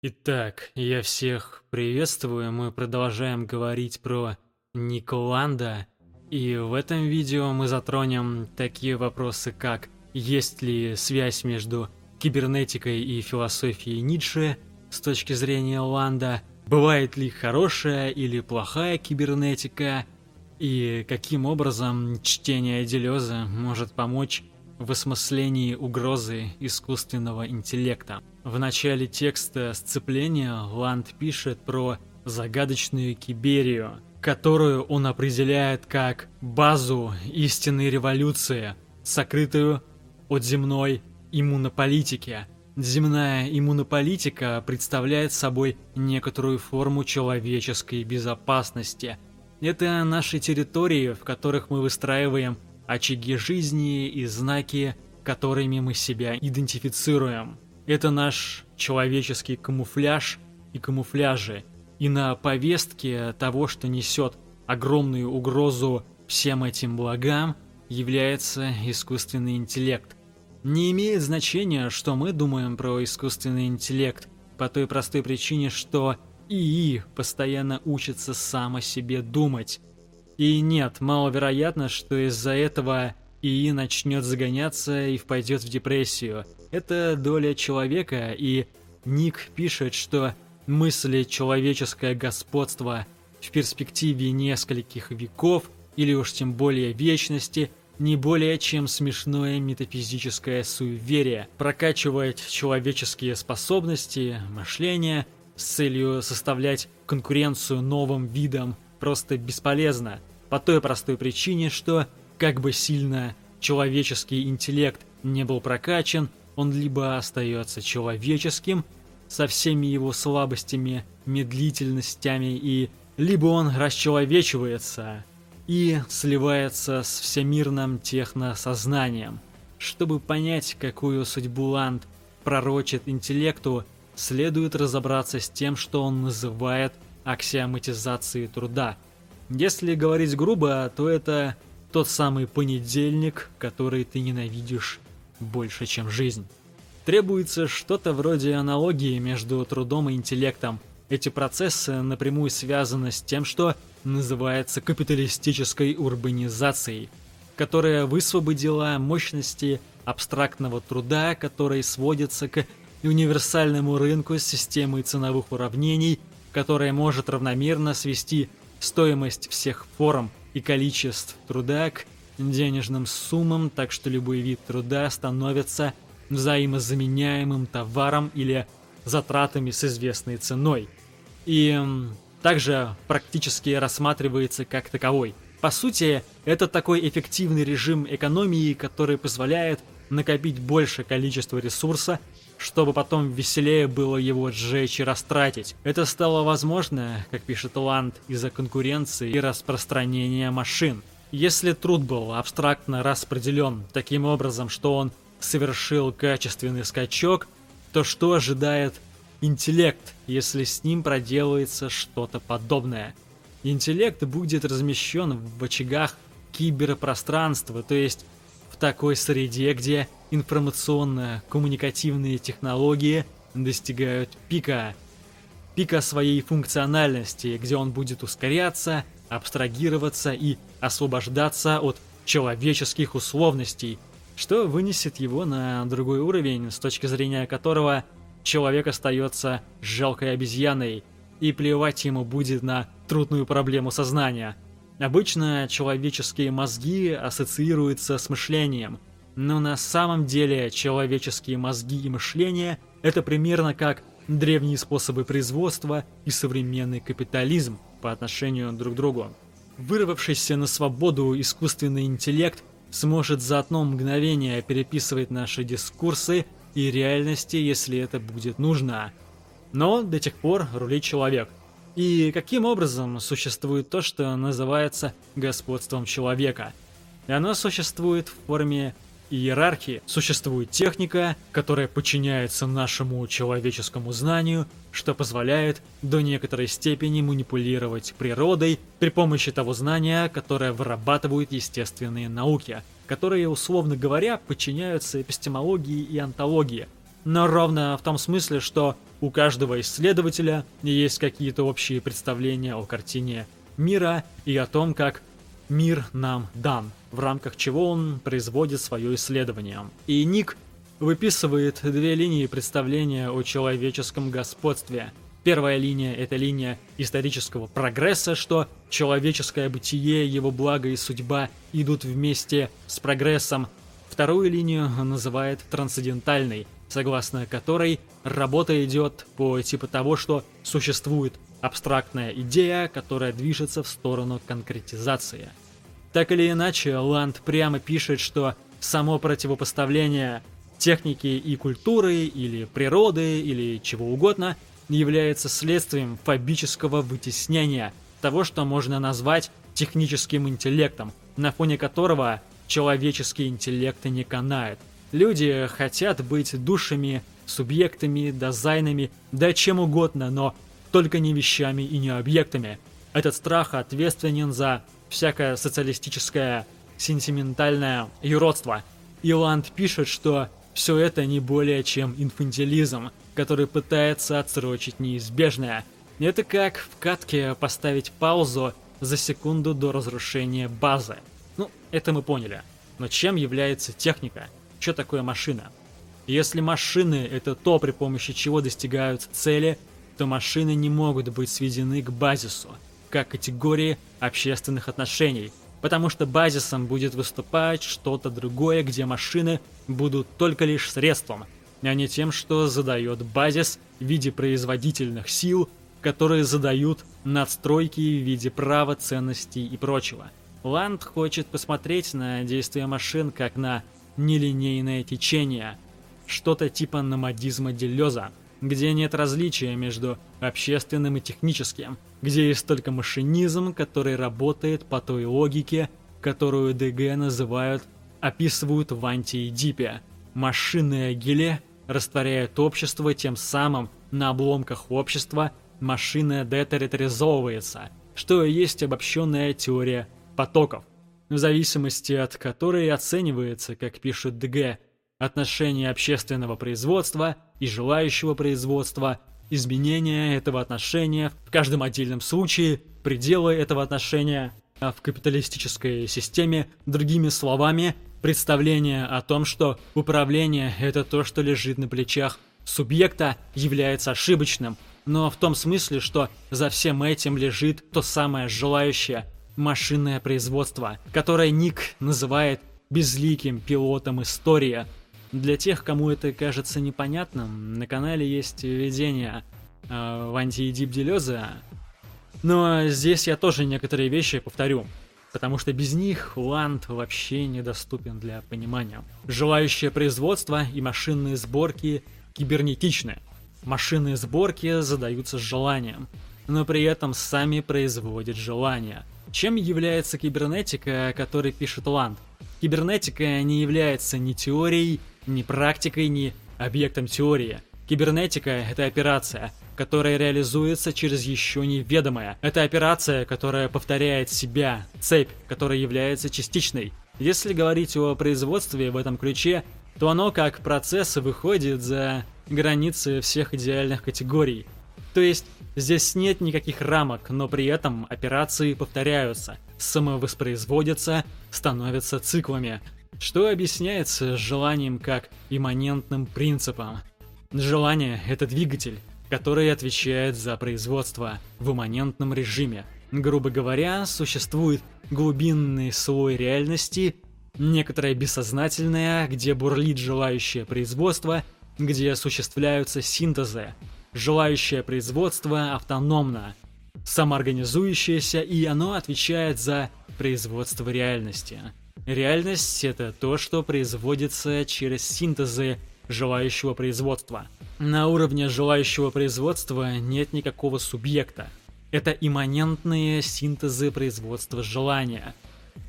Итак, я всех приветствую. Мы продолжаем говорить про Николанда. И в этом видео мы затронем такие вопросы, как есть ли связь между кибернетикой и философией Ницше с точки зрения Ланда, бывает ли хорошая или плохая кибернетика, и каким образом чтение Делеза может помочь в осмыслении угрозы искусственного интеллекта. В начале текста сцепления Ланд пишет про загадочную Киберию, которую он определяет как базу истинной революции, сокрытую от земной иммунополитики. Земная иммунополитика представляет собой некоторую форму человеческой безопасности. Это наши территории, в которых мы выстраиваем очаги жизни и знаки, которыми мы себя идентифицируем. Это наш человеческий камуфляж и камуфляжи. И на повестке того, что несет огромную угрозу всем этим благам, является искусственный интеллект. Не имеет значения, что мы думаем про искусственный интеллект, по той простой причине, что ИИ постоянно учится сам о себе думать. И нет, маловероятно, что из-за этого ИИ начнет загоняться и впадет в депрессию. Это доля человека, и Ник пишет, что мысли человеческое господство в перспективе нескольких веков, или уж тем более вечности, не более чем смешное метафизическое суеверие, прокачивать человеческие способности, мышление с целью составлять конкуренцию новым видам просто бесполезно, по той простой причине, что, как бы сильно человеческий интеллект не был прокачан, он либо остается человеческим, со всеми его слабостями, медлительностями и либо он расчеловечивается и сливается с всемирным техносознанием. Чтобы понять, какую судьбу Ланд пророчит интеллекту, следует разобраться с тем, что он называет аксиоматизацией труда – если говорить грубо, то это тот самый понедельник, который ты ненавидишь больше, чем жизнь. Требуется что-то вроде аналогии между трудом и интеллектом. Эти процессы напрямую связаны с тем, что называется капиталистической урбанизацией, которая высвободила мощности абстрактного труда, который сводится к универсальному рынку с системой ценовых уравнений, которая может равномерно свести стоимость всех форм и количеств труда к денежным суммам, так что любой вид труда становится взаимозаменяемым товаром или затратами с известной ценой. И также практически рассматривается как таковой. По сути, это такой эффективный режим экономии, который позволяет накопить большее количество ресурса чтобы потом веселее было его сжечь и растратить. Это стало возможно, как пишет Ланд, из-за конкуренции и распространения машин. Если труд был абстрактно распределен таким образом, что он совершил качественный скачок, то что ожидает интеллект, если с ним проделается что-то подобное? Интеллект будет размещен в очагах киберпространства, то есть в такой среде, где информационно-коммуникативные технологии достигают пика. Пика своей функциональности, где он будет ускоряться, абстрагироваться и освобождаться от человеческих условностей, что вынесет его на другой уровень, с точки зрения которого человек остается жалкой обезьяной, и плевать ему будет на трудную проблему сознания. Обычно человеческие мозги ассоциируются с мышлением – но на самом деле человеческие мозги и мышление – это примерно как древние способы производства и современный капитализм по отношению друг к другу. Вырвавшийся на свободу искусственный интеллект сможет за одно мгновение переписывать наши дискурсы и реальности, если это будет нужно. Но до тех пор рулит человек. И каким образом существует то, что называется господством человека? И оно существует в форме иерархии существует техника, которая подчиняется нашему человеческому знанию, что позволяет до некоторой степени манипулировать природой при помощи того знания, которое вырабатывают естественные науки, которые, условно говоря, подчиняются эпистемологии и антологии. Но ровно в том смысле, что у каждого исследователя есть какие-то общие представления о картине мира и о том, как мир нам дан, в рамках чего он производит свое исследование. И Ник выписывает две линии представления о человеческом господстве. Первая линия – это линия исторического прогресса, что человеческое бытие, его благо и судьба идут вместе с прогрессом. Вторую линию называет трансцендентальной, согласно которой работа идет по типу того, что существует абстрактная идея, которая движется в сторону конкретизации. Так или иначе, Ланд прямо пишет, что само противопоставление техники и культуры, или природы, или чего угодно, является следствием фобического вытеснения того, что можно назвать техническим интеллектом, на фоне которого человеческий интеллект не канает. Люди хотят быть душами, субъектами, дизайнами, да чем угодно, но только не вещами и не объектами. Этот страх ответственен за всякое социалистическое сентиментальное юродство. Иланд пишет, что все это не более чем инфантилизм, который пытается отсрочить неизбежное. Это как в катке поставить паузу за секунду до разрушения базы. Ну, это мы поняли. Но чем является техника? Что такое машина? Если машины — это то, при помощи чего достигаются цели, то машины не могут быть сведены к базису, как категории общественных отношений — потому что базисом будет выступать что-то другое, где машины будут только лишь средством, а не тем, что задает базис в виде производительных сил, которые задают надстройки в виде права, ценностей и прочего. Ланд хочет посмотреть на действия машин как на нелинейное течение, что-то типа номадизма Делеза, где нет различия между общественным и техническим, где есть только машинизм, который работает по той логике, которую ДГ называют, описывают в антиэдипе. Машинное геле растворяет общество, тем самым на обломках общества машина детерриторизовывается, что и есть обобщенная теория потоков, в зависимости от которой оценивается, как пишет ДГ, отношение общественного производства и желающего производства, изменение этого отношения в каждом отдельном случае, пределы этого отношения а в капиталистической системе, другими словами, представление о том, что управление – это то, что лежит на плечах субъекта, является ошибочным, но в том смысле, что за всем этим лежит то самое желающее машинное производство, которое Ник называет безликим пилотом истории – для тех, кому это кажется непонятным, на канале есть введение э, в антиэдип Делеза. Но здесь я тоже некоторые вещи повторю, потому что без них Ланд вообще недоступен для понимания. Желающее производство и машинные сборки кибернетичны. Машинные сборки задаются желанием, но при этом сами производят желание. Чем является кибернетика, о которой пишет Ланд? Кибернетика не является ни теорией, ни практикой, ни объектом теории. Кибернетика — это операция, которая реализуется через еще неведомое. Это операция, которая повторяет себя, цепь, которая является частичной. Если говорить о производстве в этом ключе, то оно как процесс выходит за границы всех идеальных категорий. То есть здесь нет никаких рамок, но при этом операции повторяются, самовоспроизводятся, становятся циклами что объясняется желанием как имманентным принципом. Желание — это двигатель, который отвечает за производство в имманентном режиме. Грубо говоря, существует глубинный слой реальности, некоторое бессознательное, где бурлит желающее производство, где осуществляются синтезы. Желающее производство автономно, самоорганизующееся, и оно отвечает за производство реальности. Реальность — это то, что производится через синтезы желающего производства. На уровне желающего производства нет никакого субъекта. Это имманентные синтезы производства желания.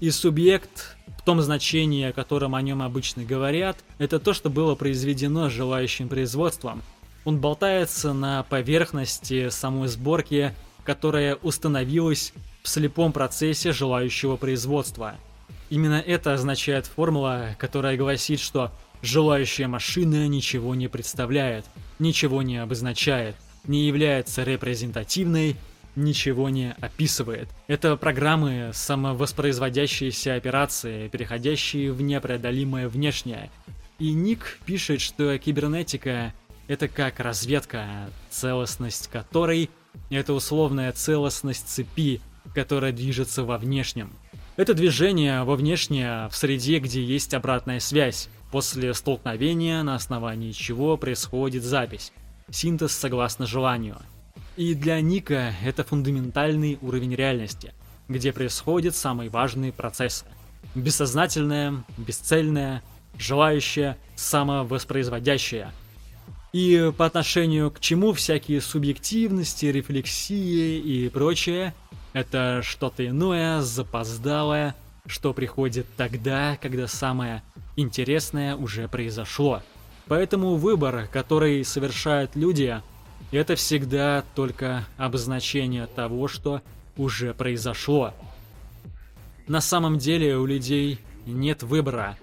И субъект, в том значении, о котором о нем обычно говорят, это то, что было произведено желающим производством. Он болтается на поверхности самой сборки, которая установилась в слепом процессе желающего производства – Именно это означает формула, которая гласит, что желающая машина ничего не представляет. ничего не обозначает, не является репрезентативной, ничего не описывает. Это программы самовоспроизводящиеся операции, переходящие в непреодолимое внешнее. И Ник пишет, что кибернетика — это как разведка, целостность которой — это условная целостность цепи, которая движется во внешнем. Это движение во внешнее в среде, где есть обратная связь, после столкновения, на основании чего происходит запись. Синтез согласно желанию. И для Ника это фундаментальный уровень реальности, где происходят самые важные процессы. Бессознательное, бесцельное, желающее, самовоспроизводящее. И по отношению к чему всякие субъективности, рефлексии и прочее – это что-то иное, запоздалое, что приходит тогда, когда самое интересное уже произошло. Поэтому выбор, который совершают люди, это всегда только обозначение того, что уже произошло. На самом деле у людей нет выбора.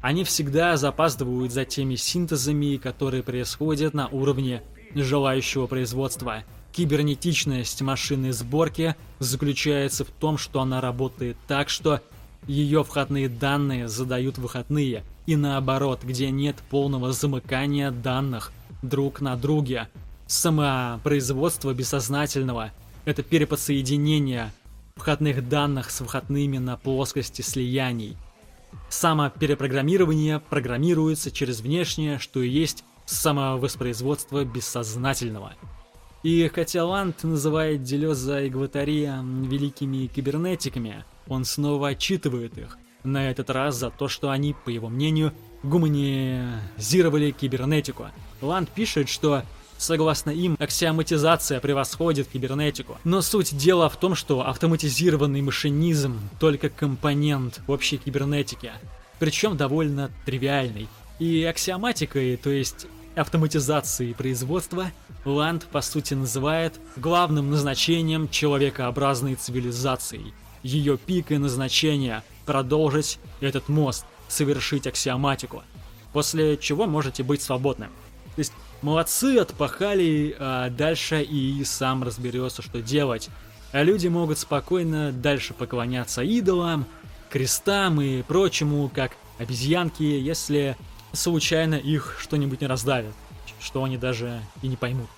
Они всегда запаздывают за теми синтезами, которые происходят на уровне желающего производства – Кибернетичность машины сборки заключается в том, что она работает так, что ее входные данные задают выходные, и наоборот, где нет полного замыкания данных друг на друге. Самопроизводство бессознательного – это переподсоединение входных данных с выходными на плоскости слияний. Самоперепрограммирование программируется через внешнее, что и есть самовоспроизводство бессознательного – и хотя Ланд называет Делеза и Гватария великими кибернетиками, он снова отчитывает их, на этот раз за то, что они, по его мнению, гуманизировали кибернетику. Ланд пишет, что Согласно им, аксиоматизация превосходит кибернетику. Но суть дела в том, что автоматизированный машинизм только компонент общей кибернетики, причем довольно тривиальный. И аксиоматикой, то есть автоматизацией производства, Ланд по сути называет главным назначением человекообразной цивилизации. Ее пик и назначение – продолжить этот мост, совершить аксиоматику. После чего можете быть свободным. То есть молодцы, отпахали, а дальше и сам разберется, что делать. А люди могут спокойно дальше поклоняться идолам, крестам и прочему, как обезьянки, если случайно их что-нибудь не раздавит, что они даже и не поймут.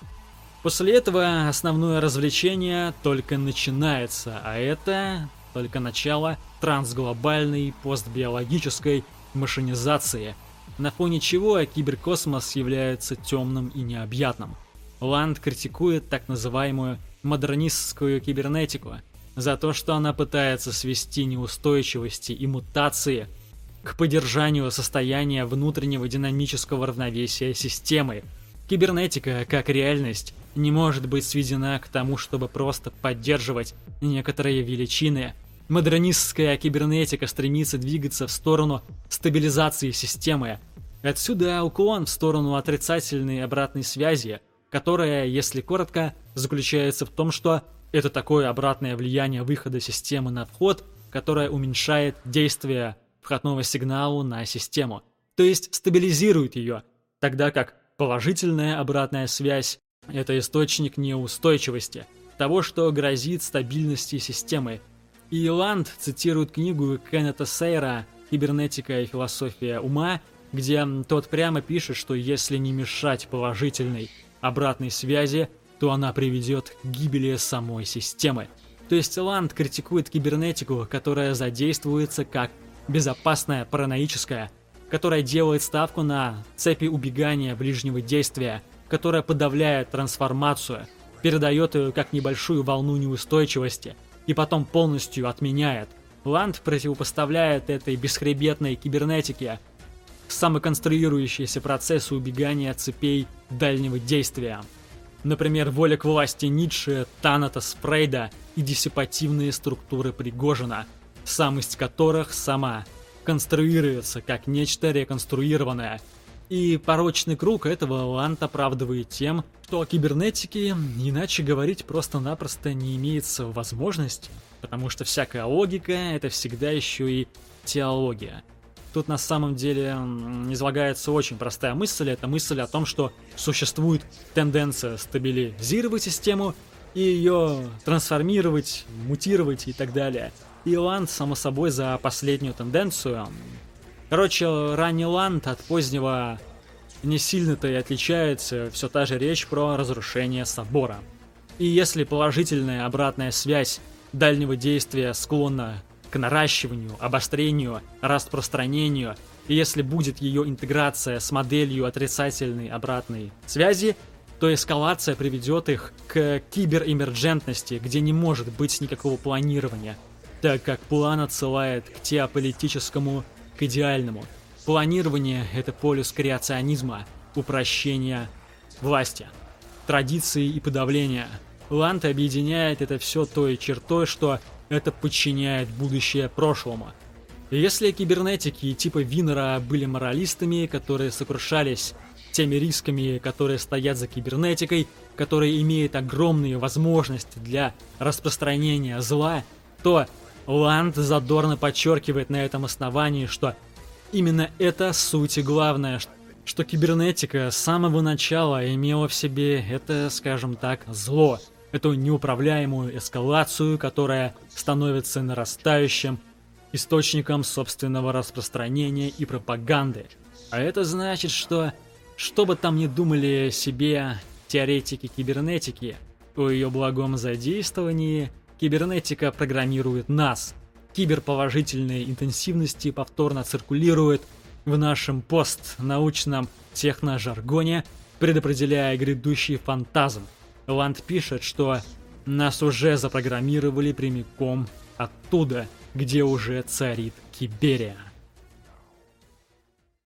После этого основное развлечение только начинается, а это только начало трансглобальной постбиологической машинизации, на фоне чего киберкосмос является темным и необъятным. Ланд критикует так называемую модернистскую кибернетику за то, что она пытается свести неустойчивости и мутации – к поддержанию состояния внутреннего динамического равновесия системы. Кибернетика, как реальность, не может быть сведена к тому, чтобы просто поддерживать некоторые величины. Модернистская кибернетика стремится двигаться в сторону стабилизации системы. Отсюда уклон в сторону отрицательной обратной связи, которая, если коротко, заключается в том, что это такое обратное влияние выхода системы на вход, которое уменьшает действие входного сигнала на систему, то есть стабилизирует ее, тогда как положительная обратная связь – это источник неустойчивости, того, что грозит стабильности системы. И Ланд цитирует книгу Кеннета Сейра «Кибернетика и философия ума», где тот прямо пишет, что если не мешать положительной обратной связи, то она приведет к гибели самой системы. То есть Ланд критикует кибернетику, которая задействуется как безопасная, параноическая, которая делает ставку на цепи убегания ближнего действия, которая подавляет трансформацию, передает ее как небольшую волну неустойчивости и потом полностью отменяет. Ланд противопоставляет этой бесхребетной кибернетике самоконструирующиеся процессы убегания цепей дальнего действия. Например, воля к власти Ницше, Танатос Фрейда и диссипативные структуры Пригожина – самость которых сама конструируется как нечто реконструированное. И порочный круг этого Лант оправдывает тем, что о кибернетике иначе говорить просто-напросто не имеется возможности, потому что всякая логика — это всегда еще и теология. тут на самом деле излагается очень простая мысль. Это мысль о том, что существует тенденция стабилизировать систему и ее трансформировать, мутировать и так далее. И Ланд, само собой, за последнюю тенденцию. Короче, ранний Ланд от позднего не сильно-то и отличается все та же речь про разрушение собора. И если положительная обратная связь дальнего действия склонна к наращиванию, обострению, распространению, и если будет ее интеграция с моделью отрицательной обратной связи, то эскалация приведет их к киберемерджентности, где не может быть никакого планирования, так как план отсылает к теополитическому, к идеальному. Планирование — это полюс креационизма, упрощения власти, традиции и подавления. Ланд объединяет это все той чертой, что это подчиняет будущее прошлому. Если кибернетики типа Винера были моралистами, которые сокрушались теми рисками, которые стоят за кибернетикой, которые имеют огромные возможности для распространения зла, то Ланд задорно подчеркивает на этом основании, что именно это суть и главное, что кибернетика с самого начала имела в себе это, скажем так, зло – эту неуправляемую эскалацию, которая становится нарастающим источником собственного распространения и пропаганды. А это значит, что, что бы там ни думали себе теоретики кибернетики, о ее благом задействовании кибернетика программирует нас. Киберположительные интенсивности повторно циркулируют в нашем постнаучном техножаргоне, предопределяя грядущий фантазм, Ланд пишет, что нас уже запрограммировали прямиком оттуда, где уже царит Киберия.